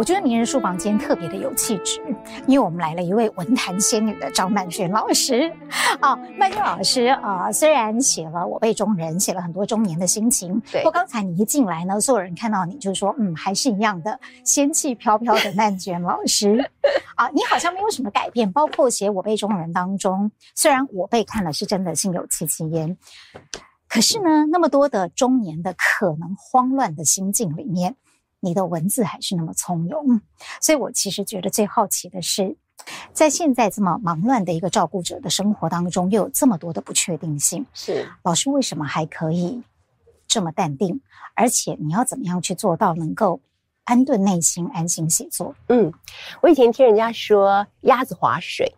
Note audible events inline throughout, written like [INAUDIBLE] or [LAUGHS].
我觉得名人书房今天特别的有气质，因为我们来了一位文坛仙女的张曼娟老师。啊，曼娟老师啊、呃，虽然写了《我辈中人》，写了很多中年的心情，对。不过刚才你一进来呢，所有人看到你就说，嗯，还是一样的仙气飘飘的曼娟老师。[LAUGHS] 啊，你好像没有什么改变，包括写《我辈中人》当中，虽然我辈看了是真的心有戚戚焉，可是呢，那么多的中年的可能慌乱的心境里面。你的文字还是那么从容，所以我其实觉得最好奇的是，在现在这么忙乱的一个照顾者的生活当中，又有这么多的不确定性。是老师为什么还可以这么淡定？而且你要怎么样去做到能够安顿内心、安心写作？嗯，我以前听人家说，鸭子划水，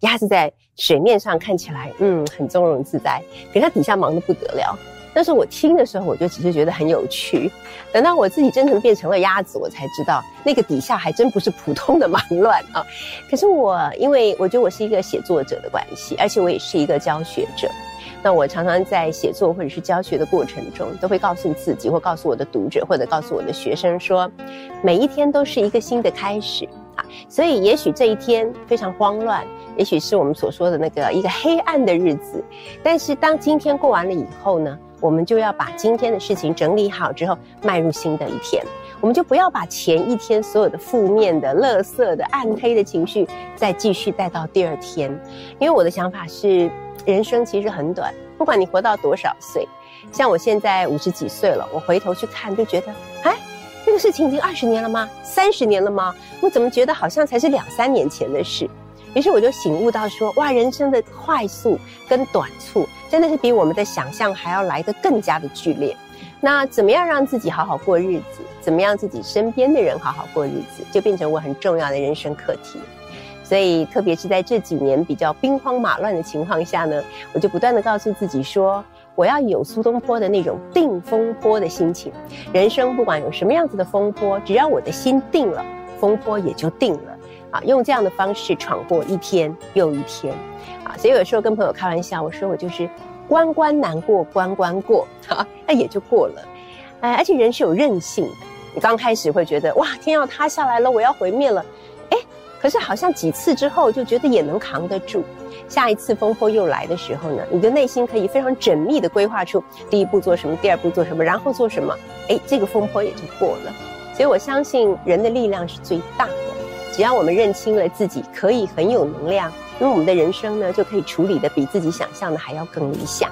鸭子在水面上看起来嗯很从容自在，可是它底下忙得不得了。但是我听的时候，我就只是觉得很有趣。等到我自己真正变成了鸭子，我才知道那个底下还真不是普通的忙乱啊。可是我，因为我觉得我是一个写作者的关系，而且我也是一个教学者。那我常常在写作或者是教学的过程中，都会告诉自己，或告诉我的读者，或者告诉我的学生说，每一天都是一个新的开始啊。所以，也许这一天非常慌乱，也许是我们所说的那个一个黑暗的日子。但是，当今天过完了以后呢？我们就要把今天的事情整理好之后，迈入新的一天。我们就不要把前一天所有的负面的、垃圾的、暗黑的情绪再继续带到第二天。因为我的想法是，人生其实很短，不管你活到多少岁，像我现在五十几岁了，我回头去看，就觉得，哎，那个事情已经二十年了吗？三十年了吗？我怎么觉得好像才是两三年前的事？于是我就醒悟到说，哇，人生的快速跟短促，真的是比我们的想象还要来得更加的剧烈。那怎么样让自己好好过日子？怎么样自己身边的人好好过日子，就变成我很重要的人生课题。所以，特别是在这几年比较兵荒马乱的情况下呢，我就不断地告诉自己说，我要有苏东坡的那种定风波的心情。人生不管有什么样子的风波，只要我的心定了，风波也就定了。啊，用这样的方式闯过一天又一天，啊，所以有时候跟朋友开玩笑，我说我就是关关难过关关过，哈，那也就过了。哎，而且人是有韧性的，你刚开始会觉得哇，天要塌下来了，我要毁灭了，哎，可是好像几次之后就觉得也能扛得住。下一次风波又来的时候呢，你的内心可以非常缜密的规划出第一步做什么，第二步做什么，然后做什么，哎，这个风波也就过了。所以我相信人的力量是最大的。只要我们认清了自己可以很有能量，那么我们的人生呢，就可以处理得比自己想象的还要更理想。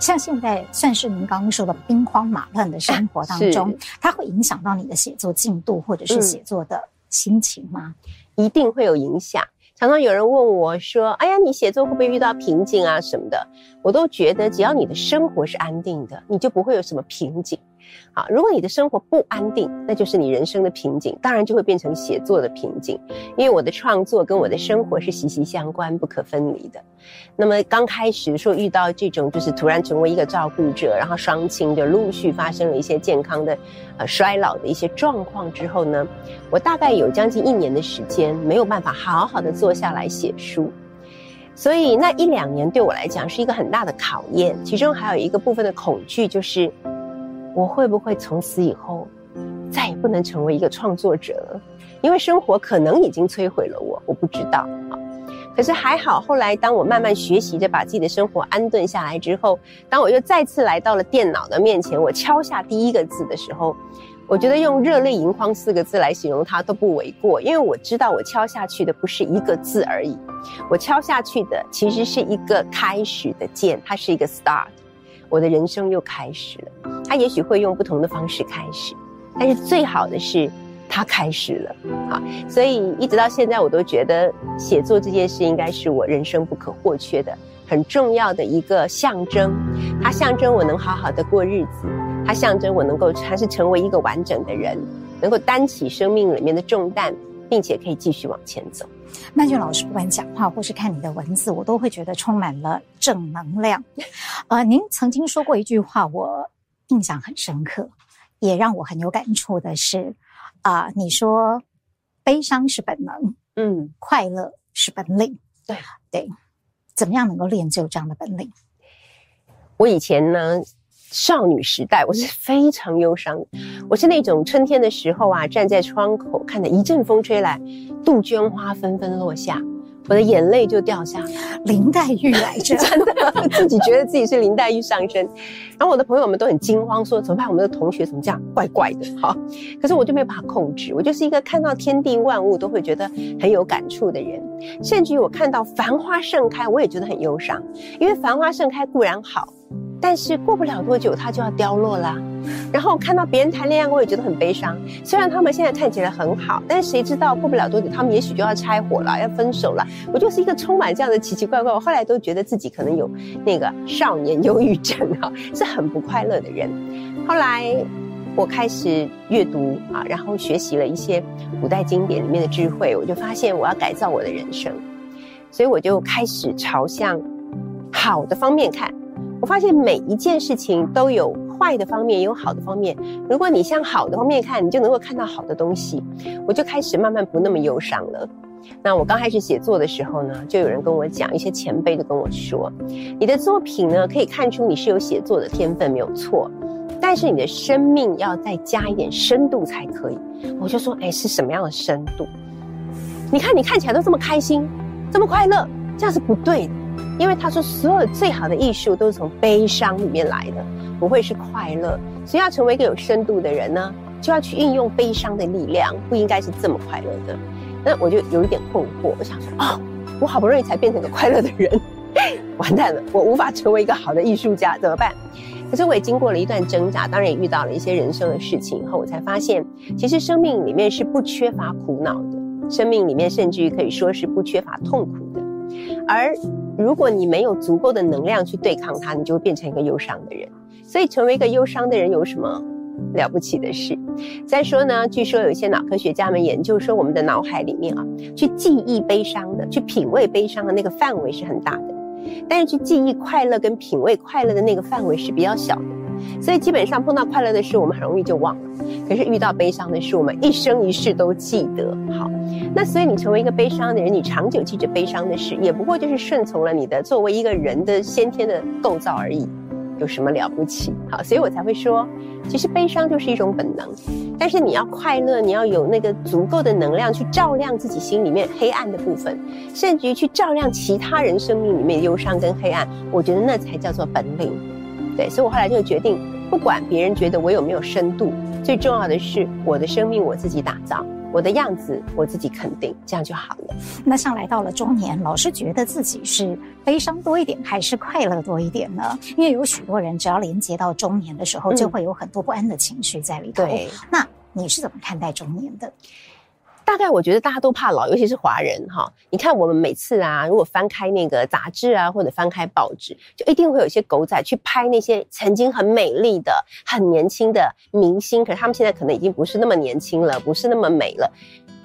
像现在算是您刚刚说的兵荒马乱的生活当中，它会影响到你的写作进度或者是写作的心情吗？嗯，一定会有影响。常常有人问我说：“哎呀，你写作会不会遇到瓶颈啊什么的？”我都觉得，只要你的生活是安定的，你就不会有什么瓶颈。好，如果你的生活不安定，那就是你人生的瓶颈，当然就会变成写作的瓶颈。因为我的创作跟我的生活是息息相关、不可分离的。那么刚开始说遇到这种，就是突然成为一个照顾者，然后双亲就陆续发生了一些健康的呃衰老的一些状况之后呢，我大概有将近一年的时间没有办法好好的坐下来写书。所以那一两年对我来讲是一个很大的考验，其中还有一个部分的恐惧就是。我会不会从此以后再也不能成为一个创作者了？因为生活可能已经摧毁了我，我不知道啊。可是还好，后来当我慢慢学习着把自己的生活安顿下来之后，当我又再次来到了电脑的面前，我敲下第一个字的时候，我觉得用“热泪盈眶”四个字来形容它都不为过，因为我知道我敲下去的不是一个字而已，我敲下去的其实是一个开始的键，它是一个 start。我的人生又开始了，他也许会用不同的方式开始，但是最好的是，他开始了，好，所以一直到现在，我都觉得写作这件事应该是我人生不可或缺的、很重要的一个象征。它象征我能好好的过日子，它象征我能够还是成为一个完整的人，能够担起生命里面的重担，并且可以继续往前走。曼娟老师不管讲话或是看你的文字，我都会觉得充满了正能量。呃，您曾经说过一句话，我印象很深刻，也让我很有感触的是，啊、呃，你说悲伤是本能，嗯，快乐是本领。对对，怎么样能够练就这样的本领？我以前呢，少女时代我是非常忧伤，我是那种春天的时候啊，站在窗口看着一阵风吹来，杜鹃花纷纷落下。我的眼泪就掉下来，林黛玉来着，[LAUGHS] 真的 [LAUGHS] 自己觉得自己是林黛玉上身。然后我的朋友们都很惊慌，说怎么办？我们的同学怎么这样，怪怪的？哈，可是我就没有办法控制，我就是一个看到天地万物都会觉得很有感触的人。甚至于我看到繁花盛开，我也觉得很忧伤，因为繁花盛开固然好。但是过不了多久，它就要凋落啦。然后看到别人谈恋爱，我也觉得很悲伤。虽然他们现在看起来很好，但是谁知道过不了多久，他们也许就要拆伙了，要分手了。我就是一个充满这样的奇奇怪怪。我后来都觉得自己可能有那个少年忧郁症啊，[LAUGHS] 是很不快乐的人。后来我开始阅读啊，然后学习了一些古代经典里面的智慧，我就发现我要改造我的人生，所以我就开始朝向好的方面看。我发现每一件事情都有坏的方面，也有好的方面。如果你向好的方面看，你就能够看到好的东西。我就开始慢慢不那么忧伤了。那我刚开始写作的时候呢，就有人跟我讲，一些前辈就跟我说，你的作品呢，可以看出你是有写作的天分，没有错。但是你的生命要再加一点深度才可以。我就说，哎，是什么样的深度？你看你看起来都这么开心，这么快乐，这样是不对的。因为他说，所有最好的艺术都是从悲伤里面来的，不会是快乐。所以要成为一个有深度的人呢，就要去运用悲伤的力量，不应该是这么快乐的。那我就有一点困惑，我想说，哦，我好不容易才变成个快乐的人，[LAUGHS] 完蛋了，我无法成为一个好的艺术家，怎么办？可是我也经过了一段挣扎，当然也遇到了一些人生的事情以后，我才发现，其实生命里面是不缺乏苦恼的，生命里面甚至于可以说是不缺乏痛苦的，而。如果你没有足够的能量去对抗它，你就会变成一个忧伤的人。所以，成为一个忧伤的人有什么了不起的事？再说呢，据说有一些脑科学家们研究说，我们的脑海里面啊，去记忆悲伤的、去品味悲伤的那个范围是很大的，但是去记忆快乐跟品味快乐的那个范围是比较小的。所以基本上碰到快乐的事，我们很容易就忘了；可是遇到悲伤的事，我们一生一世都记得。好，那所以你成为一个悲伤的人，你长久记着悲伤的事，也不过就是顺从了你的作为一个人的先天的构造而已，有什么了不起？好，所以我才会说，其实悲伤就是一种本能。但是你要快乐，你要有那个足够的能量去照亮自己心里面黑暗的部分，甚至于去照亮其他人生命里面忧伤跟黑暗，我觉得那才叫做本领。对，所以我后来就决定，不管别人觉得我有没有深度，最重要的是我的生命我自己打造，我的样子我自己肯定，这样就好了。那像来到了中年，老是觉得自己是悲伤多一点，还是快乐多一点呢？因为有许多人只要连接到中年的时候，就会有很多不安的情绪在里头。对，那你是怎么看待中年的？大概我觉得大家都怕老，尤其是华人哈。你看我们每次啊，如果翻开那个杂志啊，或者翻开报纸，就一定会有一些狗仔去拍那些曾经很美丽的、很年轻的明星，可是他们现在可能已经不是那么年轻了，不是那么美了。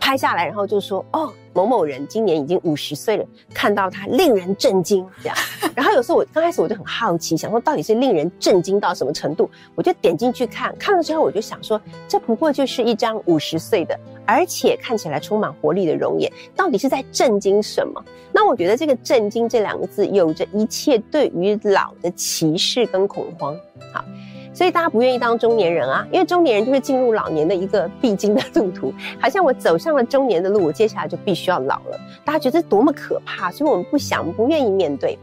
拍下来，然后就说哦，某某人今年已经五十岁了，看到他令人震惊，这样。[LAUGHS] 然后有时候我刚开始我就很好奇，想说到底是令人震惊到什么程度，我就点进去看，看了之后我就想说，这不过就是一张五十岁的，而且看起来充满活力的容颜，到底是在震惊什么？那我觉得这个震惊这两个字，有着一切对于老的歧视跟恐慌。好。所以大家不愿意当中年人啊，因为中年人就是进入老年的一个必经的路途，[LAUGHS] 好像我走上了中年的路，我接下来就必须要老了。大家觉得多么可怕，所以我们不想、不愿意面对。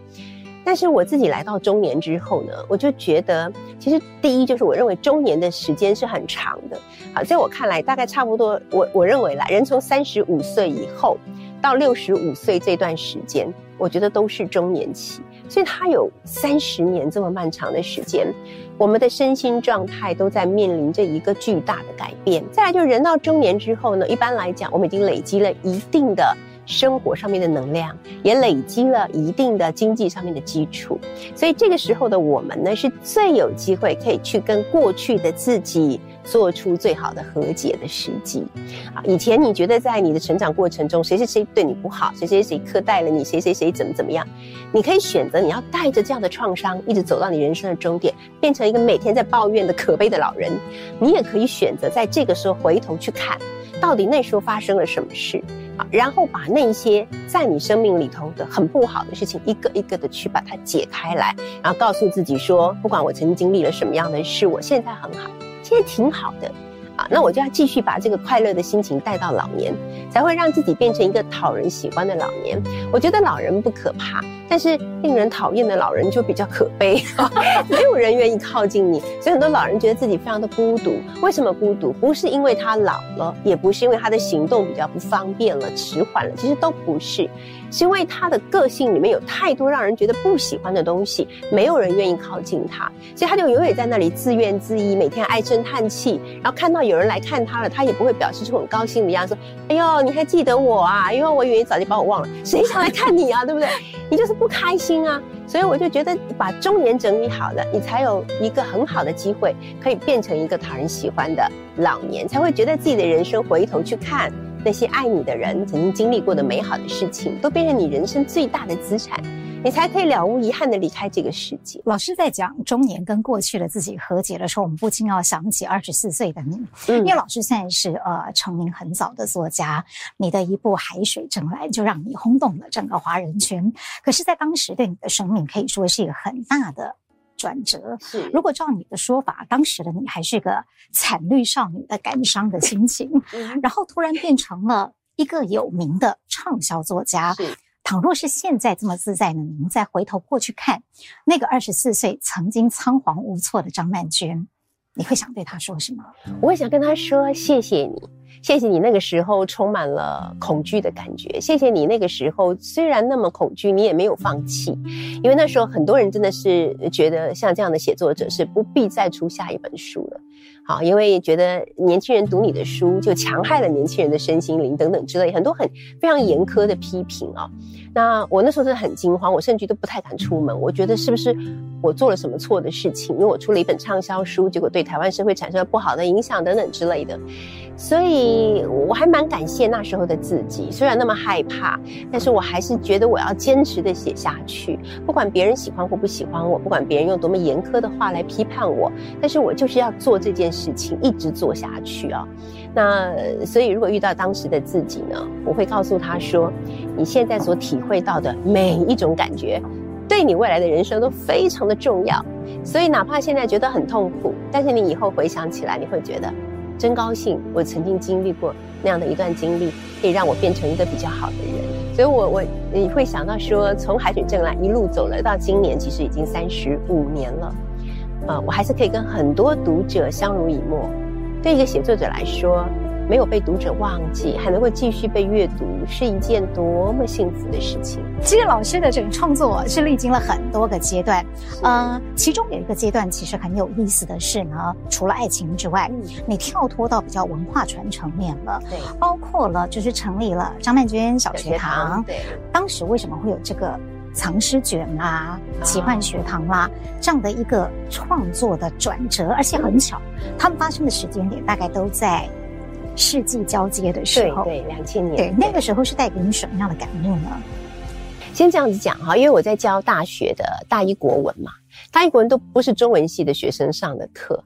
但是我自己来到中年之后呢，我就觉得，其实第一就是我认为中年的时间是很长的。好，在我看来，大概差不多，我我认为啦，人从三十五岁以后到六十五岁这段时间，我觉得都是中年期。所以它有三十年这么漫长的时间，我们的身心状态都在面临着一个巨大的改变。再来就是人到中年之后呢，一般来讲，我们已经累积了一定的生活上面的能量，也累积了一定的经济上面的基础。所以这个时候的我们呢，是最有机会可以去跟过去的自己。做出最好的和解的时机，啊，以前你觉得在你的成长过程中，谁谁谁对你不好，谁谁谁苛待了你，谁谁谁怎么怎么样，你可以选择你要带着这样的创伤一直走到你人生的终点，变成一个每天在抱怨的可悲的老人，你也可以选择在这个时候回头去看，到底那时候发生了什么事。啊？然后把那些在你生命里头的很不好的事情，一个一个的去把它解开来，然后告诉自己说，不管我曾经经历了什么样的事，我现在很好，现在挺好的。啊那我就要继续把这个快乐的心情带到老年，才会让自己变成一个讨人喜欢的老年。我觉得老人不可怕，但是令人讨厌的老人就比较可悲，[LAUGHS] 没有人愿意靠近你，所以很多老人觉得自己非常的孤独。为什么孤独？不是因为他老了，也不是因为他的行动比较不方便了、迟缓了，其实都不是。是因为他的个性里面有太多让人觉得不喜欢的东西，没有人愿意靠近他，所以他就永远在那里自怨自艾，每天唉声叹气。然后看到有人来看他了，他也不会表示出很高兴的样子，说：“哎呦，你还记得我啊？因为我以为你早就把我忘了，谁想来看你啊？对不对？你就是不开心啊。”所以我就觉得，把中年整理好了，你才有一个很好的机会，可以变成一个讨人喜欢的老年，才会觉得自己的人生回头去看。那些爱你的人曾经经历过的美好的事情，都变成你人生最大的资产，你才可以了无遗憾的离开这个世界。老师在讲中年跟过去的自己和解的时候，我们不禁要想起二十四岁的你，嗯，因为老师现在是呃成名很早的作家，你的一部《海水正蓝》就让你轰动了整个华人圈。可是，在当时对你的生命可以说是一个很大的。转折是，如果照你的说法，当时的你还是个惨绿少女的感伤的心情，[LAUGHS] 然后突然变成了一个有名的畅销作家。倘若是现在这么自在的您，再回头过去看那个二十四岁曾经仓皇无措的张曼娟，你会想对她说什么？我会想跟她说：谢谢你。谢谢你那个时候充满了恐惧的感觉，谢谢你那个时候虽然那么恐惧，你也没有放弃，因为那时候很多人真的是觉得像这样的写作者是不必再出下一本书了，好，因为觉得年轻人读你的书就强害了年轻人的身心灵等等之类很多很非常严苛的批评啊。那我那时候真的很惊慌，我甚至都不太敢出门，我觉得是不是我做了什么错的事情？因为我出了一本畅销书，结果对台湾社会产生了不好的影响等等之类的。所以我还蛮感谢那时候的自己，虽然那么害怕，但是我还是觉得我要坚持的写下去，不管别人喜欢或不喜欢我，不管别人用多么严苛的话来批判我，但是我就是要做这件事情，一直做下去啊。那所以如果遇到当时的自己呢，我会告诉他说，你现在所体会到的每一种感觉，对你未来的人生都非常的重要。所以哪怕现在觉得很痛苦，但是你以后回想起来，你会觉得。真高兴，我曾经经历过那样的一段经历，可以让我变成一个比较好的人。所以我，我我你会想到说，从海水正来一路走了到今年，其实已经三十五年了，呃，我还是可以跟很多读者相濡以沫。对一个写作者来说。没有被读者忘记，还能够继续被阅读，是一件多么幸福的事情。其实老师的这个创作是历经了很多个阶段，呃，其中有一个阶段其实很有意思的是呢，除了爱情之外，嗯、你跳脱到比较文化传承面了，对，包括了就是成立了张曼娟小学堂，对，当时为什么会有这个藏诗卷啦、啊、奇幻学堂啦、啊、这样的一个创作的转折，而且很巧，他们发生的时间点大概都在。世纪交接的时候，对，两千年，对，那个时候是带给你什么样的感悟呢？先这样子讲哈，因为我在教大学的大一国文嘛，大一国文都不是中文系的学生上的课，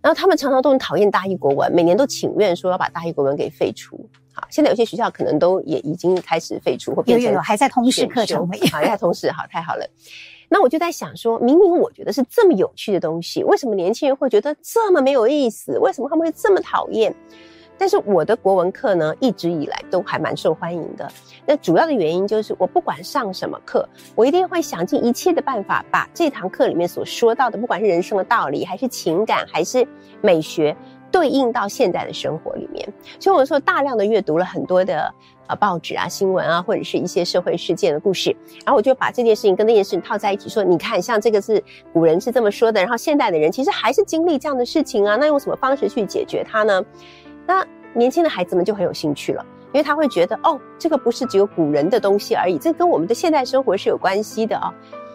然后他们常常都很讨厌大一国文，每年都请愿说要把大一国文给废除。好，现在有些学校可能都也已经开始废除或变成有还在通识课程，好，[LAUGHS] 还在通识，好，太好了。那我就在想说，明明我觉得是这么有趣的东西，为什么年轻人会觉得这么没有意思？为什么他们会这么讨厌？但是我的国文课呢，一直以来都还蛮受欢迎的。那主要的原因就是，我不管上什么课，我一定会想尽一切的办法，把这堂课里面所说到的，不管是人生的道理，还是情感，还是美学，对应到现在的生活里面。所以我说，大量的阅读了很多的呃报纸啊、新闻啊，或者是一些社会事件的故事，然后我就把这件事情跟那件事情套在一起，说，你看，像这个是古人是这么说的，然后现代的人其实还是经历这样的事情啊，那用什么方式去解决它呢？那年轻的孩子们就很有兴趣了，因为他会觉得哦，这个不是只有古人的东西而已，这跟我们的现代生活是有关系的哦。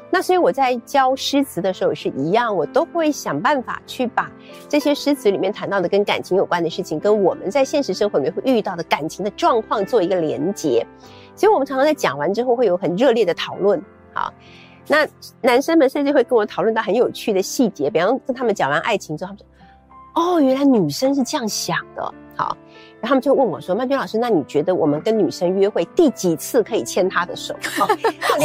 那所以我在教诗词的时候也是一样，我都会想办法去把这些诗词里面谈到的跟感情有关的事情，跟我们在现实生活里面会遇到的感情的状况做一个连结。所以我们常常在讲完之后会有很热烈的讨论。好，那男生们甚至会跟我讨论到很有趣的细节，比方跟他们讲完爱情之后，哦，原来女生是这样想的，好，然后他们就问我说：“曼娟老师，那你觉得我们跟女生约会第几次可以牵她的手？”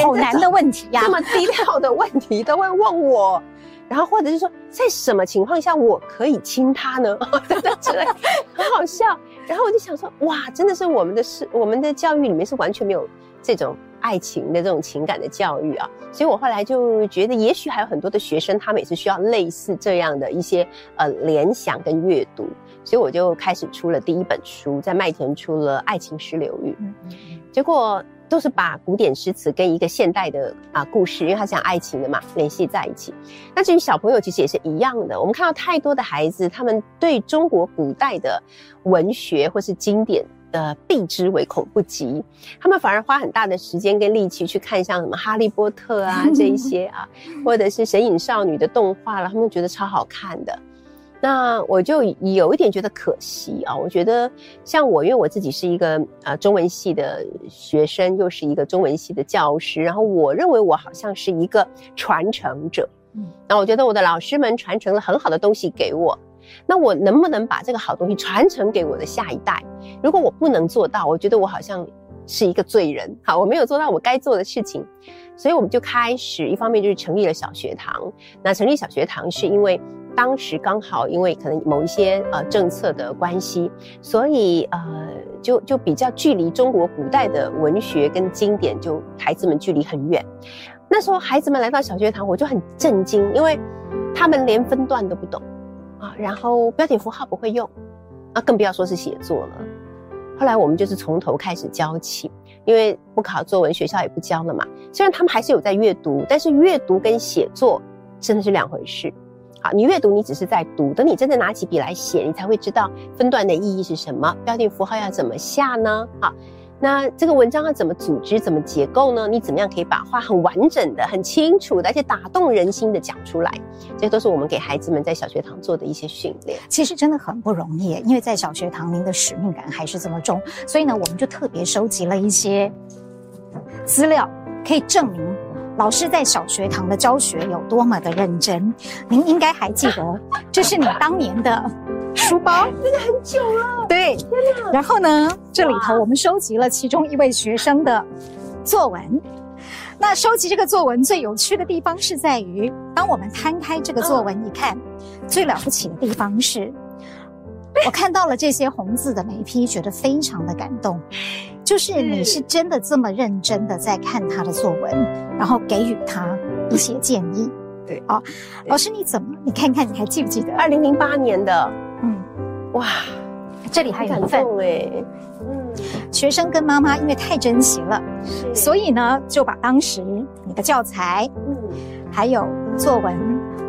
好难的问题呀，这么低调的问题都会问我。然后或者是说，在什么情况下我可以亲她呢？等 [LAUGHS] 等之类，很好笑。然后我就想说，哇，真的是我们的是我们的教育里面是完全没有这种爱情的这种情感的教育啊。所以我后来就觉得，也许还有很多的学生，他们也是需要类似这样的一些呃联想跟阅读。所以我就开始出了第一本书，在麦田出了《爱情诗流域》，结果都是把古典诗词跟一个现代的啊故事，因为它讲爱情的嘛，联系在一起。那至于小朋友，其实也是一样的。我们看到太多的孩子，他们对中国古代的文学或是经典的避之唯恐不及，他们反而花很大的时间跟力气去看像什么《哈利波特》啊 [LAUGHS] 这一些啊，或者是《神隐少女》的动画了，他们觉得超好看的。那我就有一点觉得可惜啊！我觉得像我，因为我自己是一个呃中文系的学生，又是一个中文系的教师，然后我认为我好像是一个传承者。嗯，那我觉得我的老师们传承了很好的东西给我，那我能不能把这个好东西传承给我的下一代？如果我不能做到，我觉得我好像是一个罪人。好，我没有做到我该做的事情，所以我们就开始一方面就是成立了小学堂。那成立小学堂是因为。当时刚好因为可能某一些呃政策的关系，所以呃就就比较距离中国古代的文学跟经典，就孩子们距离很远。那时候孩子们来到小学堂，我就很震惊，因为他们连分段都不懂啊，然后标点符号不会用，啊，更不要说是写作了。后来我们就是从头开始教起，因为不考作文，学校也不教了嘛。虽然他们还是有在阅读，但是阅读跟写作真的是两回事。好，你阅读，你只是在读，等你真的拿起笔来写，你才会知道分段的意义是什么，标点符号要怎么下呢？好，那这个文章要怎么组织，怎么结构呢？你怎么样可以把话很完整的、很清楚的，而且打动人心的讲出来？这都是我们给孩子们在小学堂做的一些训练。其实真的很不容易，因为在小学堂，您的使命感还是这么重，所以呢，我们就特别收集了一些资料，可以证明。老师在小学堂的教学有多么的认真，您应该还记得，[LAUGHS] 这是你当年的书包，真的很久了。对，天哪！然后呢，这里头我们收集了其中一位学生的作文。那收集这个作文最有趣的地方是在于，当我们摊开这个作文一看，最了不起的地方是，我看到了这些红字的眉批，觉得非常的感动。就是你是真的这么认真的在看他的作文，然后给予他一些建议。对啊，老师你怎么？你看看你还记不记得？二零零八年的，嗯，哇，这里还有一份哎，嗯，学生跟妈妈因为太珍惜了，所以呢就把当时你的教材，嗯，还有作文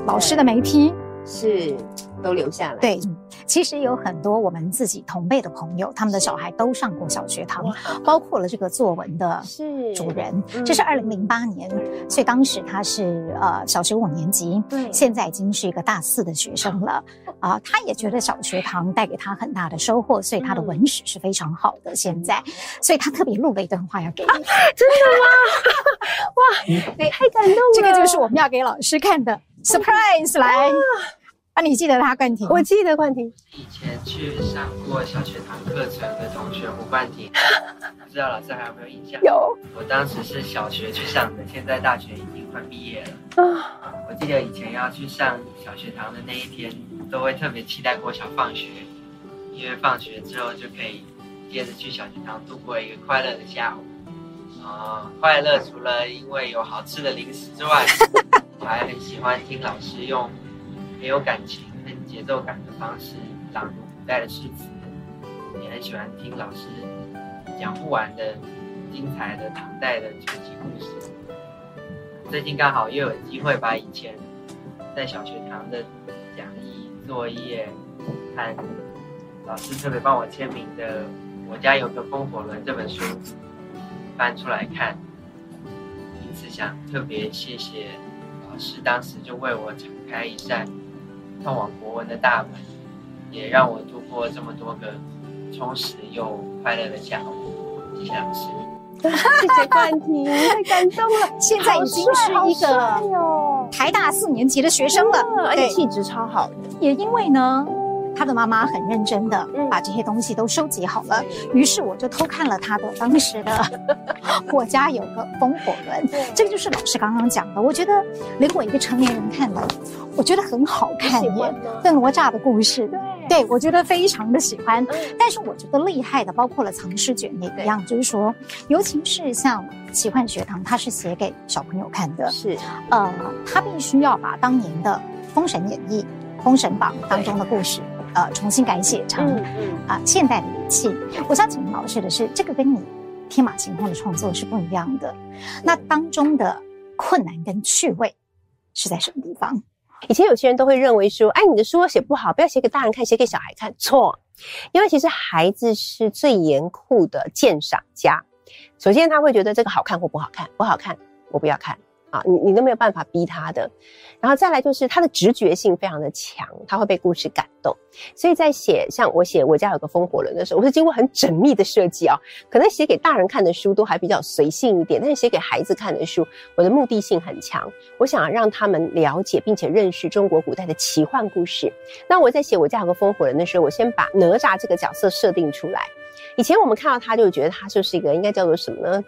老师的眉批是都留下来。对。其实有很多我们自己同辈的朋友，他们的小孩都上过小学堂，包括了这个作文的主人。是，这是二零零八年，所以当时他是呃小学五年级，对，现在已经是一个大四的学生了啊。他也觉得小学堂带给他很大的收获，所以他的文史是非常好的。现在，所以他特别录了一段话要给你。[LAUGHS] 真的吗？[LAUGHS] 哇，太感动了！这个就是我们要给老师看的 surprise 来。啊，你记得他冠廷？我记得冠廷。以前去上过小学堂课程的同学胡冠廷，[LAUGHS] 不知道老师还有没有印象？有。我当时是小学去上的，现在大学已经快毕业了。啊，我记得以前要去上小学堂的那一天，都会特别期待国小放学，因为放学之后就可以接着去小学堂度过一个快乐的下午。啊，快乐除了因为有好吃的零食之外，[LAUGHS] 我还很喜欢听老师用。没有感情、很节奏感的方式朗读古代的诗词，也很喜欢听老师讲不完的精彩的唐代的传奇故事。最近刚好又有机会把以前在小学堂的讲义、作业和老师特别帮我签名的《我家有个风火轮》这本书翻出来看，因此想特别谢谢老师，当时就为我敞开一扇。通往国文的大门，也让我度过这么多个充实又快乐的下午。谢谢老师，[LAUGHS] 谢谢冠廷，太感动了。[LAUGHS] 现在已经是一个台大四年级的学生了，而且气质超好的。也因为呢，他的妈妈很认真的把这些东西都收集好了，嗯、于是我就偷看了他的当时的 [LAUGHS]《我家有个风火轮》，这个就是老师刚刚讲的。我觉得连我一个成年人看的，我觉得很好看耶，对哪吒的故事，对，对我觉得非常的喜欢。嗯、但是我觉得厉害的包括了藏尸卷也一样，就是说，尤其是像奇幻学堂，它是写给小朋友看的，是。呃，他必须要把当年的《封神演义》《封神榜》当中的故事。呃，重新改写成啊、现代的语气。我想请问老师的是，这个跟你天马行空的创作是不一样的。那当中的困难跟趣味是在什么地方？以前有些人都会认为说，哎，你的书写不好，不要写给大人看，写给小孩看。错，因为其实孩子是最严酷的鉴赏家。首先他会觉得这个好看或不好看，不好看我不要看。啊，你你都没有办法逼他的，然后再来就是他的直觉性非常的强，他会被故事感动，所以在写像我写我家有个风火轮的时候，我是经过很缜密的设计啊，可能写给大人看的书都还比较随性一点，但是写给孩子看的书，我的目的性很强，我想让他们了解并且认识中国古代的奇幻故事。那我在写我家有个风火轮的时候，我先把哪吒这个角色设定出来，以前我们看到他就觉得他就是一个应该叫做什么呢？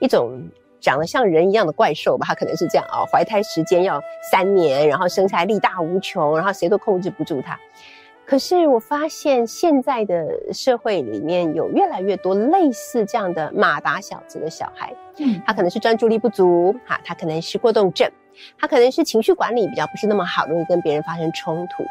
一种。长得像人一样的怪兽吧，他可能是这样啊、怀胎时间要三年，然后生下来力大无穷，然后谁都控制不住他。可是我发现现在的社会里面有越来越多类似这样的马达小子的小孩，嗯，他可能是专注力不足，哈，他可能是过动症。他可能是情绪管理比较不是那么好，容易跟别人发生冲突。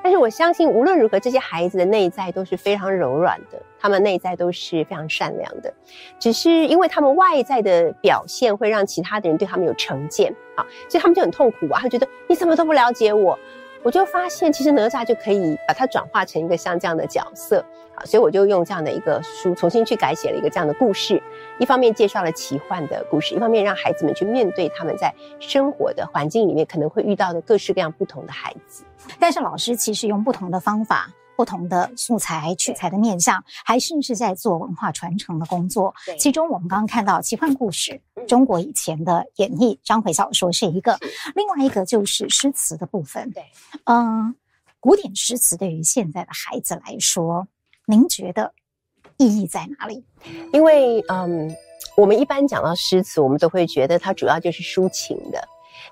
但是我相信，无论如何，这些孩子的内在都是非常柔软的，他们内在都是非常善良的。只是因为他们外在的表现会让其他的人对他们有成见，啊，所以他们就很痛苦啊，他觉得你怎么都不了解我。我就发现，其实哪吒就可以把它转化成一个像这样的角色啊。所以我就用这样的一个书重新去改写了一个这样的故事，一方面介绍了奇幻的故事，一方面让孩子们去面对他们在生活的环境里面可能会遇到的各式各样不同的孩子。但是老师其实用不同的方法、不同的素材取材的面向，还甚至在做文化传承的工作。其中我们刚刚看到奇幻故事，中国以前的演绎、章回小说是一个，另外一个就是诗词的部分。对，嗯，古典诗词对于现在的孩子来说。您觉得意义在哪里？因为，嗯，我们一般讲到诗词，我们都会觉得它主要就是抒情的。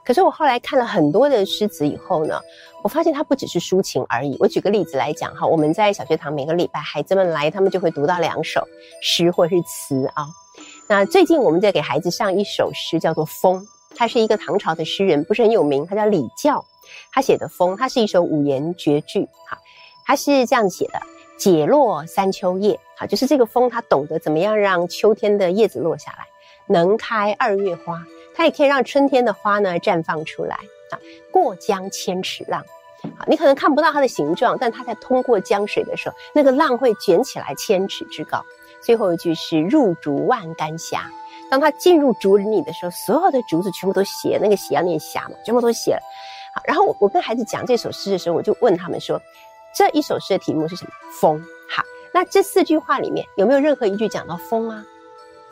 可是我后来看了很多的诗词以后呢，我发现它不只是抒情而已。我举个例子来讲哈，我们在小学堂每个礼拜孩子们来，他们就会读到两首诗或是词啊。那最近我们在给孩子上一首诗，叫做《风》，他是一个唐朝的诗人，不是很有名，他叫李教，他写的《风》，它是一首五言绝句，哈，他是这样写的。解落三秋叶，好，就是这个风，它懂得怎么样让秋天的叶子落下来，能开二月花，它也可以让春天的花呢绽放出来啊。过江千尺浪，好，你可能看不到它的形状，但它在通过江水的时候，那个浪会卷起来千尺之高。最后一句是入竹万竿斜，当它进入竹林里的时候，所有的竹子全部都斜，那个斜要念斜嘛，全部都斜了。好，然后我我跟孩子讲这首诗的时候，我就问他们说。这一首诗的题目是什么？风。好，那这四句话里面有没有任何一句讲到风啊？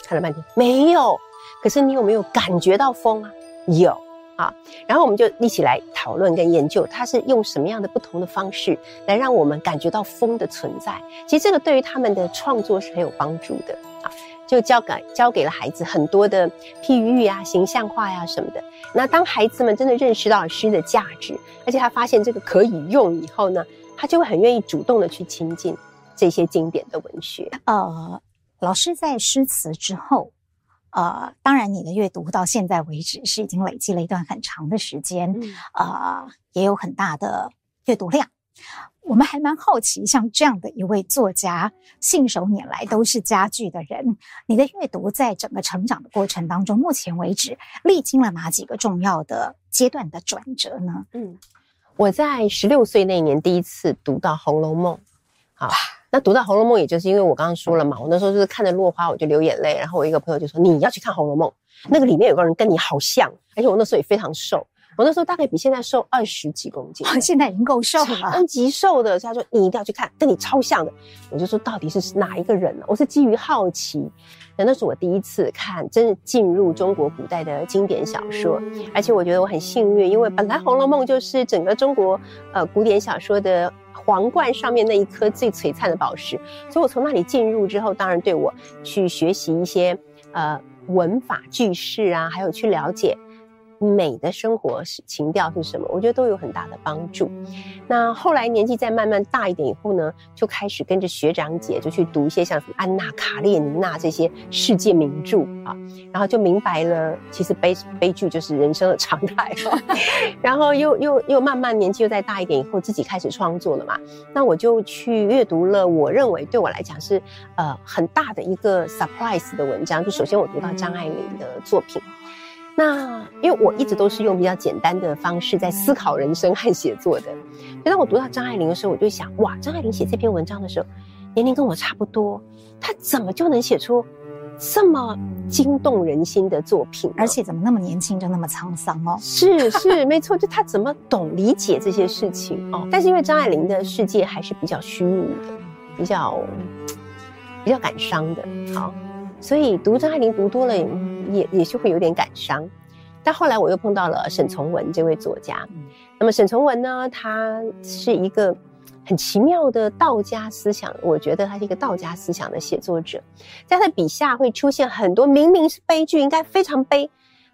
看了半天没有。可是你有没有感觉到风啊？有啊。然后我们就一起来讨论跟研究，它是用什么样的不同的方式来让我们感觉到风的存在。其实这个对于他们的创作是很有帮助的啊。就教给教给了孩子很多的譬喻啊、形象化呀、什么的。那当孩子们真的认识到诗的价值，而且他发现这个可以用以后呢，他就会很愿意主动的去亲近这些经典的文学。呃，老师在诗词之后，呃，当然你的阅读到现在为止是已经累积了一段很长的时间，嗯、呃，也有很大的阅读量。我们还蛮好奇，像这样的一位作家，信手拈来都是佳句的人，你的阅读在整个成长的过程当中，目前为止历经了哪几个重要的阶段的转折呢？嗯。我在十六岁那年第一次读到《红楼梦》，好，那读到《红楼梦》也就是因为我刚刚说了嘛，我那时候就是看着落花我就流眼泪，然后我一个朋友就说，你要去看《红楼梦》，那个里面有个人跟你好像，而且我那时候也非常瘦。我那时候大概比现在瘦二十几公斤，现在已经够瘦了，超级瘦的。所以他说你一定要去看，跟你超像的。我就说到底是哪一个人呢？我是基于好奇，那那是我第一次看，真的进入中国古代的经典小说，而且我觉得我很幸运，因为本来《红楼梦》就是整个中国呃古典小说的皇冠上面那一颗最璀璨的宝石。所以我从那里进入之后，当然对我去学习一些呃文法句式啊，还有去了解。美的生活情调是什么？我觉得都有很大的帮助。那后来年纪再慢慢大一点以后呢，就开始跟着学长姐就去读一些像什么安娜·卡列尼娜这些世界名著啊，然后就明白了，其实悲悲剧就是人生的常态。[LAUGHS] 然后又又又慢慢年纪又再大一点以后，自己开始创作了嘛。那我就去阅读了，我认为对我来讲是呃很大的一个 surprise 的文章。就首先我读到张爱玲的作品。那因为我一直都是用比较简单的方式在思考人生和写作的，所以当我读到张爱玲的时候，我就想，哇，张爱玲写这篇文章的时候，年龄跟我差不多，她怎么就能写出这么惊动人心的作品？而且怎么那么年轻就那么沧桑哦？是是，没错，就她怎么懂理解这些事情哦？但是因为张爱玲的世界还是比较虚无的，比较比较感伤的，好。所以读张爱玲读多了也，也也是会有点感伤。但后来我又碰到了沈从文这位作家。那么沈从文呢，他是一个很奇妙的道家思想，我觉得他是一个道家思想的写作者。在他的笔下会出现很多明明是悲剧，应该非常悲，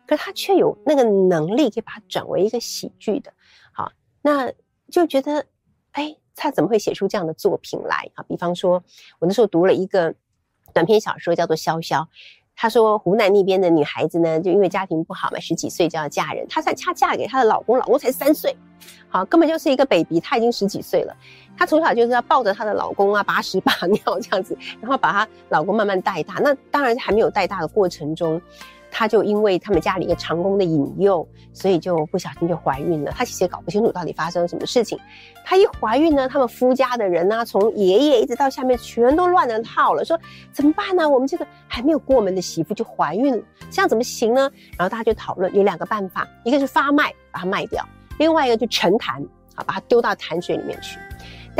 可是他却有那个能力可以把它转为一个喜剧的。好，那就觉得，哎，他怎么会写出这样的作品来啊？比方说，我那时候读了一个。短篇小说叫做《萧萧》，她说湖南那边的女孩子呢，就因为家庭不好嘛，十几岁就要嫁人。她才恰嫁给她的老公，老公才三岁，好，根本就是一个 baby，她已经十几岁了。她从小就是要抱着她的老公啊，把屎把 [LAUGHS] 尿这样子，然后把她老公慢慢带大。那当然还没有带大的过程中。她就因为他们家里一个长工的引诱，所以就不小心就怀孕了。她其实也搞不清楚到底发生了什么事情。她一怀孕呢，他们夫家的人呢、啊，从爷爷一直到下面，全都乱了套了，说怎么办呢？我们这个还没有过门的媳妇就怀孕了，这样怎么行呢？然后大家就讨论有两个办法，一个是发卖，把它卖掉；另外一个就沉潭，好，把它丢到潭水里面去。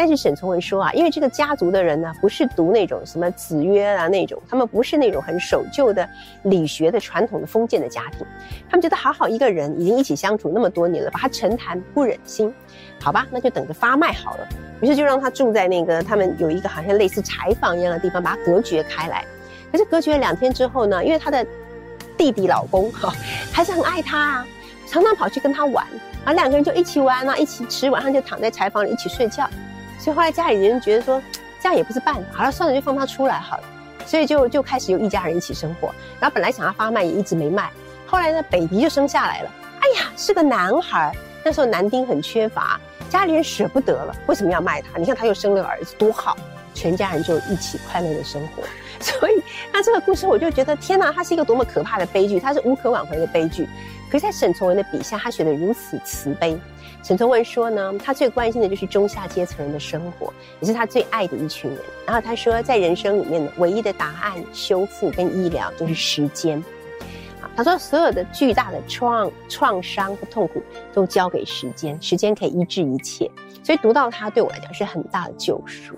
但是沈从文说啊，因为这个家族的人呢，不是读那种什么子曰啊那种，他们不是那种很守旧的理学的传统的封建的家庭，他们觉得好好一个人已经一起相处那么多年了，把他沉潭不忍心，好吧，那就等着发卖好了。于是就让他住在那个他们有一个好像类似柴房一样的地方，把他隔绝开来。可是隔绝了两天之后呢，因为他的弟弟老公哈还是很爱他啊，常常跑去跟他玩，啊两个人就一起玩啊，一起吃，晚上就躺在柴房里一起睡觉。所以后来家里人觉得说，这样也不是办法，好了，算了，就放他出来好了。所以就就开始有一家人一起生活。然后本来想要发卖，也一直没卖。后来呢，baby 就生下来了。哎呀，是个男孩。那时候男丁很缺乏，家里人舍不得了。为什么要卖他？你看他又生了个儿子，多好！全家人就一起快乐的生活。[LAUGHS] 所以那这个故事我就觉得，天哪，它是一个多么可怕的悲剧，它是无可挽回的悲剧。可是，在沈从文的笔下，他写得如此慈悲。沈从文说呢，他最关心的就是中下阶层人的生活，也是他最爱的一群人。然后他说，在人生里面呢，唯一的答案、修复跟医疗就是时间。啊，他说所有的巨大的创创伤和痛苦都交给时间，时间可以医治一切。所以读到他，对我来讲是很大的救赎。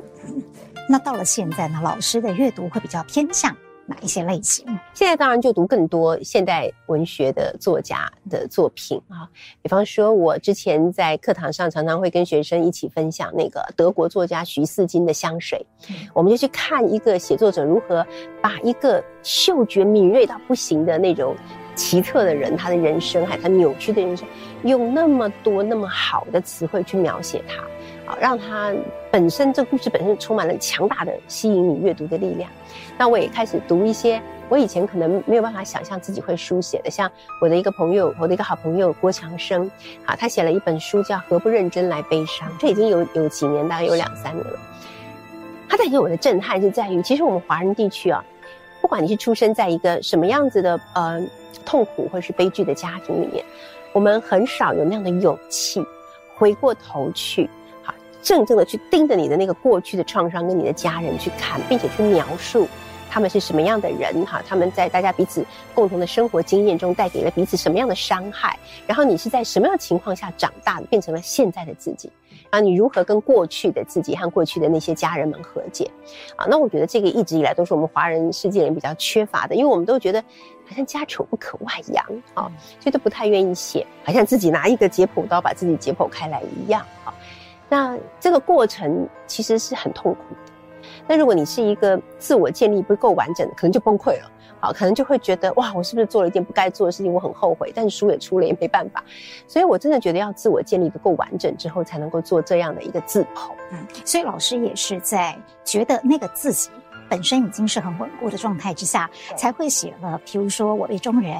那到了现在呢，老师的阅读会比较偏向哪一些类型？现在当然就读更多现代文学的作家的作品啊，比方说，我之前在课堂上常常会跟学生一起分享那个德国作家徐四金的《香水》，我们就去看一个写作者如何把一个嗅觉敏锐到不行的那种奇特的人，他的人生还有他扭曲的人生，用那么多那么好的词汇去描写他。啊，让他本身这故事本身充满了强大的吸引你阅读的力量。那我也开始读一些我以前可能没有办法想象自己会书写的，像我的一个朋友，我的一个好朋友郭强生，啊，他写了一本书叫《何不认真来悲伤》，这已经有有几年，大概有两三年了。他带给我的震撼就在于，其实我们华人地区啊，不管你是出生在一个什么样子的呃痛苦或者是悲剧的家庭里面，我们很少有那样的勇气回过头去。正正的去盯着你的那个过去的创伤，跟你的家人去看，并且去描述他们是什么样的人哈，他们在大家彼此共同的生活经验中带给了彼此什么样的伤害，然后你是在什么样的情况下长大的，变成了现在的自己，然后你如何跟过去的自己和过去的那些家人们和解啊？那我觉得这个一直以来都是我们华人世界人比较缺乏的，因为我们都觉得好像家丑不可外扬啊，所以都不太愿意写，好像自己拿一个解剖刀把自己解剖开来一样啊。那这个过程其实是很痛苦的。那如果你是一个自我建立不够完整的，可能就崩溃了。好，可能就会觉得哇，我是不是做了一件不该做的事情？我很后悔，但是书也出了，也没办法。所以我真的觉得要自我建立的够完整之后，才能够做这样的一个自剖。嗯，所以老师也是在觉得那个自己。本身已经是很稳固的状态之下，才会写了，譬如说《我为中人》，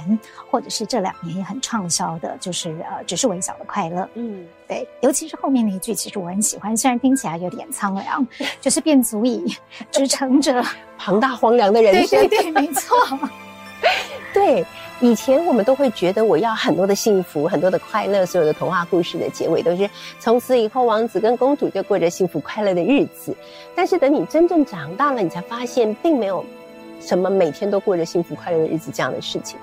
或者是这两年也很畅销的，就是呃，只是微小的快乐。嗯，对，尤其是后面那一句，其实我很喜欢，虽然听起来有点苍凉，[LAUGHS] 就是便足以支撑着 [LAUGHS] 庞大荒凉的人生。[LAUGHS] 对对对，没错。对，以前我们都会觉得我要很多的幸福，很多的快乐。所有的童话故事的结尾都是从此以后王子跟公主就过着幸福快乐的日子。但是等你真正长大了，你才发现并没有什么每天都过着幸福快乐的日子这样的事情。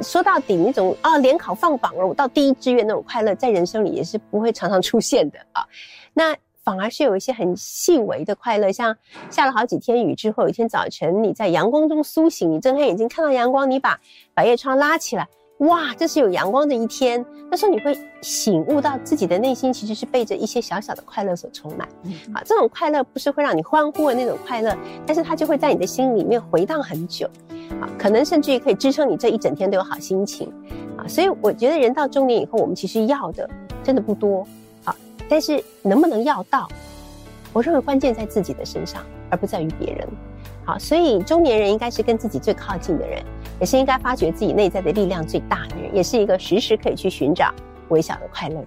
说到底，那种啊联考放榜了，我到第一志愿那种快乐，在人生里也是不会常常出现的啊。那。反而是有一些很细微的快乐，像下了好几天雨之后，有一天早晨你在阳光中苏醒，你睁开眼睛看到阳光，你把百叶窗拉起来，哇，这是有阳光的一天。那时候你会醒悟到自己的内心其实是被着一些小小的快乐所充满。啊，这种快乐不是会让你欢呼的那种快乐，但是它就会在你的心里面回荡很久，啊，可能甚至于可以支撑你这一整天都有好心情。啊，所以我觉得人到中年以后，我们其实要的真的不多。但是能不能要到？我认为关键在自己的身上，而不在于别人。好，所以中年人应该是跟自己最靠近的人，也是应该发掘自己内在的力量最大的人，也是一个时时可以去寻找微小的快乐。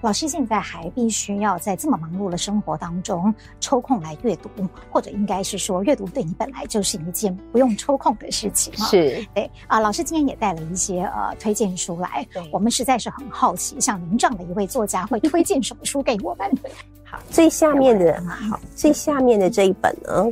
老师现在还必须要在这么忙碌的生活当中抽空来阅读，或者应该是说，阅读对你本来就是一件不用抽空的事情。是，对啊。老师今天也带了一些呃推荐书来，我们实在是很好奇，像您这样的一位作家会推荐什么书给我们？[LAUGHS] 好，最下面的，好，最下面的这一本呢？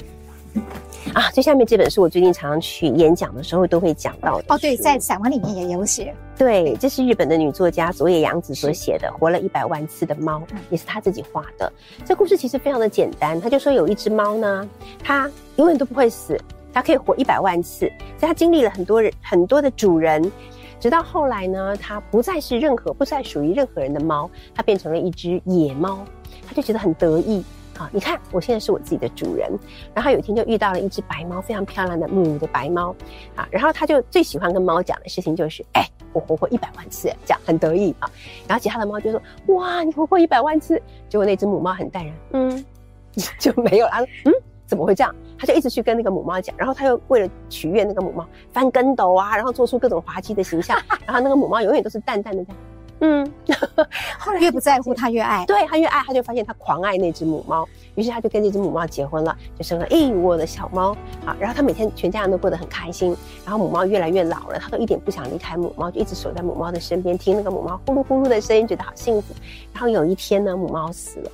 啊，最下面这本是我最近常常去演讲的时候都会讲到的哦，对，在散文里面也有写。对，这是日本的女作家佐野洋子所写的《活了一百万次的猫》，也是她自己画的。这故事其实非常的简单，她就说有一只猫呢，它永远都不会死，它可以活一百万次。所以它经历了很多人很多的主人，直到后来呢，它不再是任何不再属于任何人的猫，它变成了一只野猫，它就觉得很得意。好，你看，我现在是我自己的主人。然后有一天就遇到了一只白猫，非常漂亮的母的白猫。啊，然后他就最喜欢跟猫讲的事情就是，哎，我活过一百万次，这样很得意啊。然后其他的猫就说，哇，你活过一百万次。结果那只母猫很淡然，嗯，[LAUGHS] 就没有了。嗯，怎么会这样？他就一直去跟那个母猫讲。然后他又为了取悦那个母猫，翻跟斗啊，然后做出各种滑稽的形象。然后那个母猫永远都是淡淡的这样。嗯，[LAUGHS] 后来越不在乎他越爱，对，他越爱，他就发现他狂爱那只母猫，于是他就跟这只母猫结婚了，就生了一窝的小猫啊。然后他每天全家人都过得很开心。然后母猫越来越老了，他都一点不想离开母猫，就一直守在母猫的身边，听那个母猫呼噜呼噜的声音，觉得好幸福。然后有一天呢，母猫死了，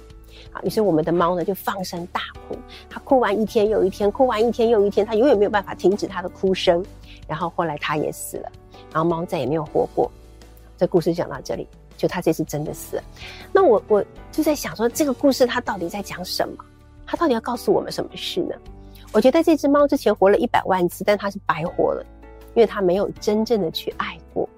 啊，于是我们的猫呢就放声大哭，它哭完一天又一天，哭完一天又一天，它永远没有办法停止它的哭声。然后后来它也死了，然后猫再也没有活过。这故事讲到这里，就他这次真的死了。那我我就在想说，这个故事它到底在讲什么？它到底要告诉我们什么事呢？我觉得这只猫之前活了一百万次，但它是白活了，因为它没有真正的去爱过。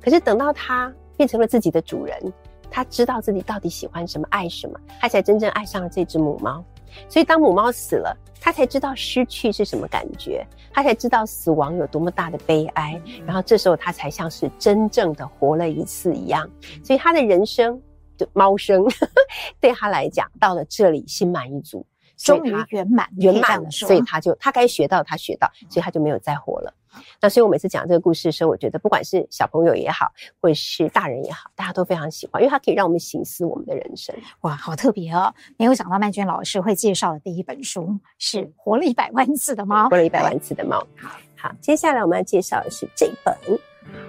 可是等到它变成了自己的主人，它知道自己到底喜欢什么、爱什么，它才真正爱上了这只母猫。所以当母猫死了，它才知道失去是什么感觉，它才知道死亡有多么大的悲哀，然后这时候它才像是真正的活了一次一样。所以它的人生就猫生，[LAUGHS] 对他来讲到了这里心满意足，终于圆满圆满了，所以他就他该学到他学到，所以他就没有再活了。那所以，我每次讲这个故事的时候，我觉得不管是小朋友也好，或者是大人也好，大家都非常喜欢，因为它可以让我们醒思我们的人生。哇，好特别哦！没有想到曼娟老师会介绍的第一本书是《活了一百万次的猫》。活了一百万次的猫。好，好，接下来我们要介绍的是这本。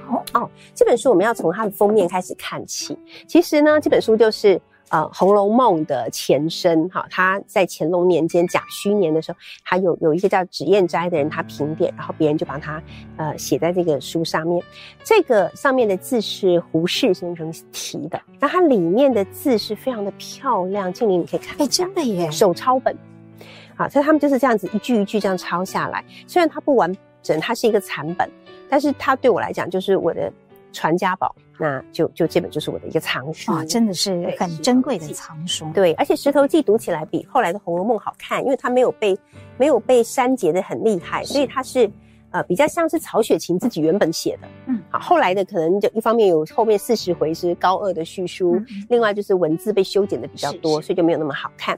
好哦，这本书我们要从它的封面开始看起。其实呢，这本书就是。呃，《红楼梦》的前身，哈，他在乾隆年间甲戌年的时候，还有有一个叫脂砚斋的人，他评点，然后别人就把他呃写在这个书上面。这个上面的字是胡适先生题的，那它里面的字是非常的漂亮，静玲你可以看，哎，真的耶，手抄本，好，所以他们就是这样子一句一句这样抄下来。虽然它不完整，它是一个残本，但是它对我来讲就是我的。传家宝，那就就这本就是我的一个藏书啊，真的是很珍贵的藏书。对，而且《石头记》读起来比后来的《红楼梦》好看，因为它没有被没有被删节的很厉害，所以它是呃比较像是曹雪芹自己原本写的。嗯，好，后来的可能就一方面有后面四十回是高二的叙述，另外就是文字被修剪的比较多，是是，所以就没有那么好看。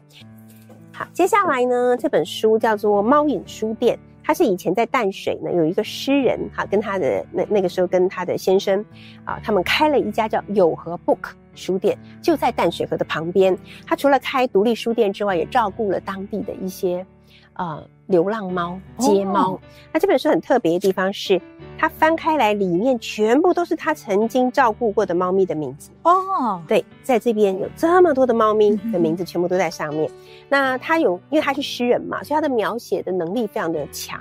好，接下来呢，这本书叫做《猫影书店》。他是以前在淡水呢，有一个诗人哈，跟他的那那个时候跟他的先生啊，他们开了一家叫有和 Book 书店，就在淡水河的旁边。他除了开独立书店之外，也照顾了当地的一些呃流浪猫、街猫。那这本书很特别的地方是，它翻开来里面全部都是他曾经照顾过的猫咪的名字哦。对，在这边有这么多的猫咪的名字，全部都在上面。那他有，因为他是诗人嘛，所以他的描写的能力非常的强。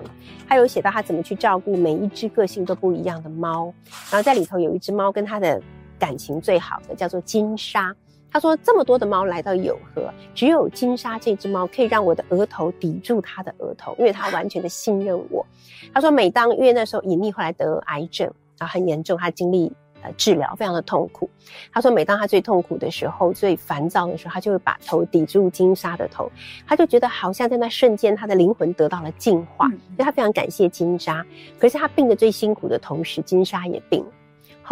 他有写到他怎么去照顾每一只个性都不一样的猫，然后在里头有一只猫跟他的感情最好的，叫做金沙。他说这么多的猫来到友和，只有金沙这只猫可以让我的额头抵住它的额头，因为它完全的信任我。他说每当因为那时候隐匿后来得癌症啊，很严重，他经历。呃，治疗非常的痛苦。他说，每当他最痛苦的时候、最烦躁的时候，他就会把头抵住金沙的头，他就觉得好像在那瞬间，他的灵魂得到了净化。所以他非常感谢金沙。可是他病得最辛苦的同时，金沙也病。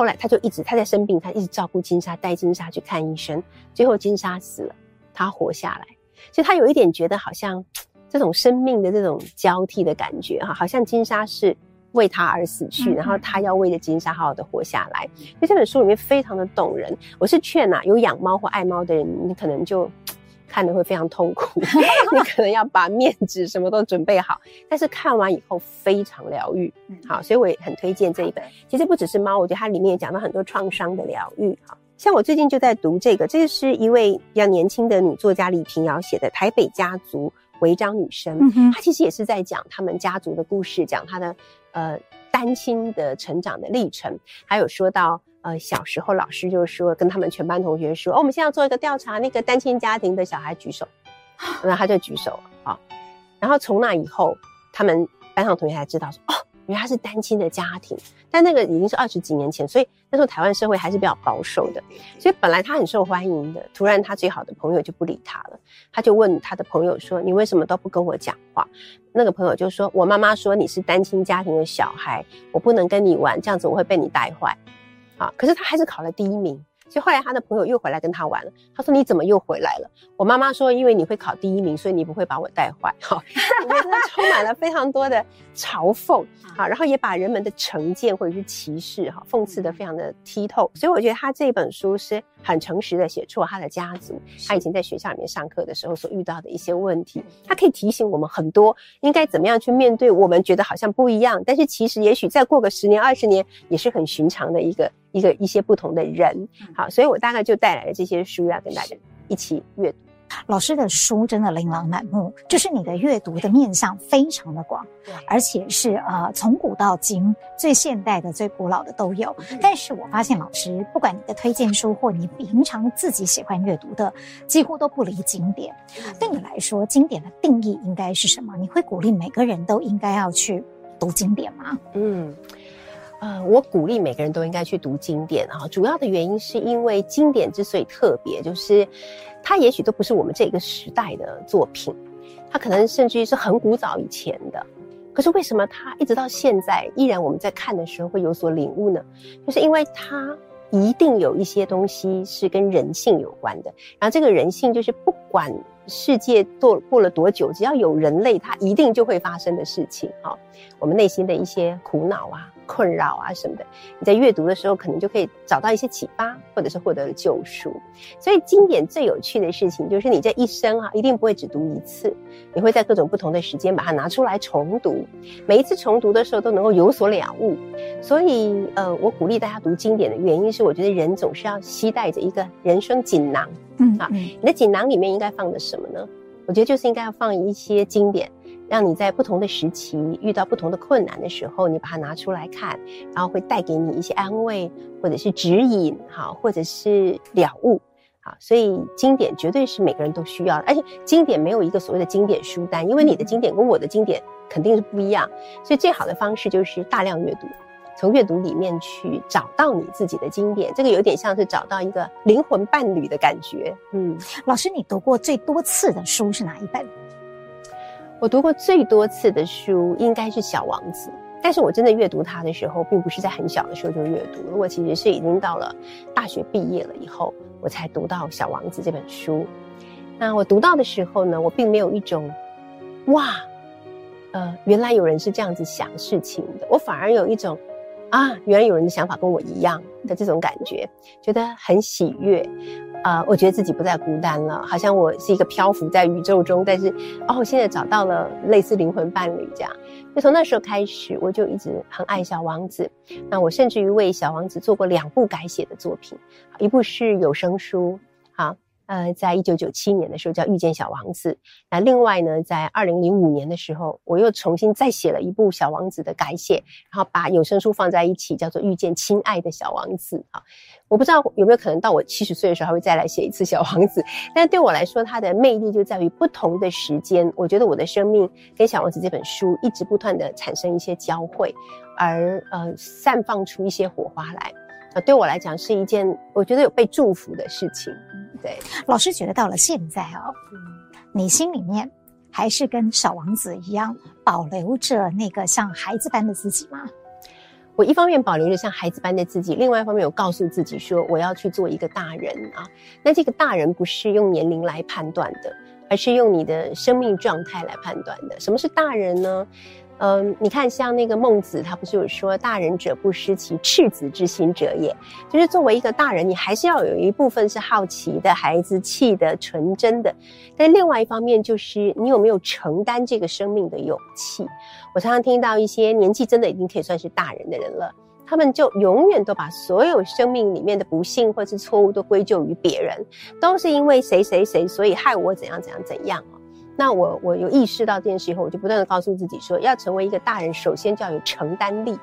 后来他就一直他在生病，他一直照顾金沙，带金沙去看医生。最后金沙死了，他活下来。所以他有一点觉得，好像 [TSK] 这种生命的这种交替的感觉哈，好像金沙是。为他而死去，然后他要为了金沙好好的活下来。所以这本书里面非常的动人。我是劝呐、啊，有养猫或爱猫的人，你可能就看的会非常痛苦，[LAUGHS] 你可能要把面纸什么都准备好。但是看完以后非常疗愈，好，所以我也很推荐这一本。其实不只是猫，我觉得它里面也讲到很多创伤的疗愈。好，像我最近就在读这个，这个是一位比较年轻的女作家李平遥写的《台北家族违章女生》，她其实也是在讲他们家族的故事，讲她的。呃，单亲的成长的历程，还有说到呃小时候老师就说跟他们全班同学说，哦，我们现在要做一个调查，那个单亲家庭的小孩举手，然后他就举手了啊，然后从那以后，他们班上同学才知道说，哦。原来他是单亲的家庭，但那个已经是二十几年前，所以那时候台湾社会还是比较保守的，所以本来他很受欢迎的，突然他最好的朋友就不理他了，他就问他的朋友说：“你为什么都不跟我讲话？”那个朋友就说：“我妈妈说你是单亲家庭的小孩，我不能跟你玩，这样子我会被你带坏。”啊，可是他还是考了第一名。所以后来他的朋友又回来跟他玩了。他说：“你怎么又回来了？”我妈妈说：“因为你会考第一名，所以你不会把我带坏。[LAUGHS] ”哈，里面真的充满了非常多的嘲讽，好，然后也把人们的成见或者是歧视，哈，讽刺的非常的剔透。所以我觉得他这本书是很诚实的写出了他的家族，他以前在学校里面上课的时候所遇到的一些问题。他可以提醒我们很多应该怎么样去面对我们觉得好像不一样，但是其实也许再过个十年二十年也是很寻常的一个。一个一些不同的人，好，所以我大概就带来了这些书要跟大家一起阅读。老师的书真的琳琅满目，就是你的阅读的面向非常的广，而且是呃从古到今，最现代的、最古老的都有。但是我发现老师，不管你的推荐书或你平常自己喜欢阅读的，几乎都不离经典。对你来说，经典的定义应该是什么？你会鼓励每个人都应该要去读经典吗？嗯。呃，我鼓励每个人都应该去读经典哈。主要的原因是因为经典之所以特别，就是它也许都不是我们这个时代的作品，它可能甚至于是很古早以前的。可是为什么它一直到现在依然我们在看的时候会有所领悟呢？就是因为它一定有一些东西是跟人性有关的。然后这个人性就是不管世界过过了多久，只要有人类，它一定就会发生的事情哈。我们内心的一些苦恼啊。困扰啊什么的，你在阅读的时候可能就可以找到一些启发，或者是获得了救赎。所以经典最有趣的事情就是你这一生啊，一定不会只读一次，你会在各种不同的时间把它拿出来重读。每一次重读的时候都能够有所了悟。所以呃，我鼓励大家读经典的原因是，我觉得人总是要携带着一个人生锦囊。嗯啊，你的锦囊里面应该放的什么呢？我觉得就是应该要放一些经典。让你在不同的时期遇到不同的困难的时候，你把它拿出来看，然后会带给你一些安慰，或者是指引，哈，或者是了悟，好，所以经典绝对是每个人都需要的，而且经典没有一个所谓的经典书单，因为你的经典跟我的经典肯定是不一样，所以最好的方式就是大量阅读。从阅读里面去找到你自己的经典，这个有点像是找到一个灵魂伴侣的感觉。嗯，老师，你读过最多次的书是哪一本？我读过最多次的书应该是《小王子》，但是我真的阅读它的时候，并不是在很小的时候就阅读，我其实是已经到了大学毕业了以后，我才读到《小王子》这本书。那我读到的时候呢，我并没有一种哇，呃，原来有人是这样子想事情的，我反而有一种。啊，原来有人的想法跟我一样的这种感觉，觉得很喜悦，呃，我觉得自己不再孤单了，好像我是一个漂浮在宇宙中，但是哦，我现在找到了类似灵魂伴侣这样。就从那时候开始，我就一直很爱小王子。那我甚至于为小王子做过两部改写的作品，一部是有声书，好。呃，在一九九七年的时候叫《遇见小王子》，那另外呢，在二零零五年的时候，我又重新再写了一部《小王子》的改写，然后把有声书放在一起，叫做《遇见亲爱的小王子》啊。我不知道有没有可能到我七十岁的时候还会再来写一次《小王子》，但对我来说，它的魅力就在于不同的时间，我觉得我的生命跟《小王子》这本书一直不断的产生一些交汇，而呃散放出一些火花来。呃，对我来讲是一件我觉得有被祝福的事情。对，老师觉得到了现在哦，你心里面还是跟小王子一样保留着那个像孩子般的自己吗？我一方面保留着像孩子般的自己，另外一方面有告诉自己说我要去做一个大人啊。那这个大人不是用年龄来判断的，而是用你的生命状态来判断的。什么是大人呢？嗯，你看，像那个孟子，他不是有说“大人者不失其赤子之心者也”，就是作为一个大人，你还是要有一部分是好奇的、孩子气的、纯真的。但另外一方面，就是你有没有承担这个生命的勇气。我常常听到一些年纪真的已经可以算是大人的人了，他们就永远都把所有生命里面的不幸或是错误都归咎于别人，都是因为谁谁谁，所以害我怎样怎样怎样。那我我有意识到这件事以后，我就不断的告诉自己说，要成为一个大人，首先就要有承担力。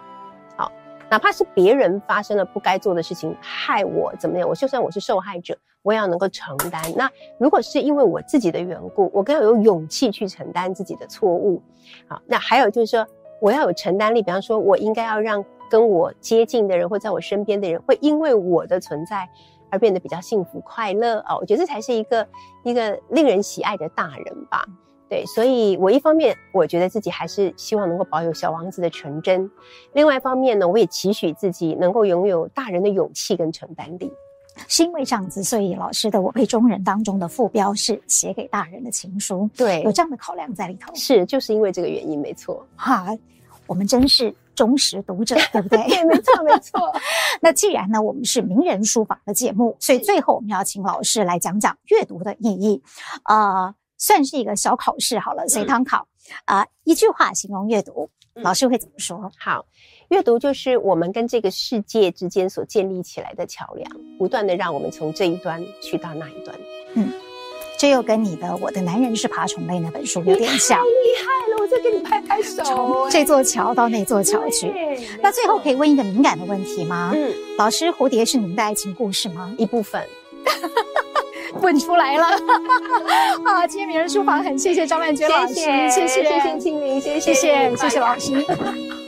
好，哪怕是别人发生了不该做的事情，害我怎么样，我就算我是受害者，我也要能够承担。那如果是因为我自己的缘故，我更要有勇气去承担自己的错误。好，那还有就是说，我要有承担力。比方说，我应该要让跟我接近的人或在我身边的人，会因为我的存在。而变得比较幸福快乐哦，我觉得这才是一个一个令人喜爱的大人吧。对，所以我一方面我觉得自己还是希望能够保有小王子的纯真，另外一方面呢，我也期许自己能够拥有大人的勇气跟承担力。是因为这样子，所以老师的《我辈中人》当中的副标是写给大人的情书。对，有这样的考量在里头。是，就是因为这个原因，没错。哈，我们真是。忠实读者，[LAUGHS] 对不对？对，没错，没错。[LAUGHS] 那既然呢，我们是名人书房的节目，所以最后我们要请老师来讲讲阅读的意义。呃，算是一个小考试好了，随堂考。啊、嗯呃，一句话形容阅读，老师会怎么说？嗯、好，阅读就是我们跟这个世界之间所建立起来的桥梁，不断的让我们从这一端去到那一端。嗯。这又跟你的《我的男人是爬虫类》那本书有点像，太厉害了！我再给你拍拍手。从这座桥到那座桥去。那最后可以问一个敏感的问题吗？嗯，老师，蝴蝶是你们的爱情故事吗？一部分，[LAUGHS] 问出来了。好，[LAUGHS] 今天名人书房很谢谢张曼娟老师，谢谢，谢谢，谢谢清林，谢谢，谢谢，谢谢老师。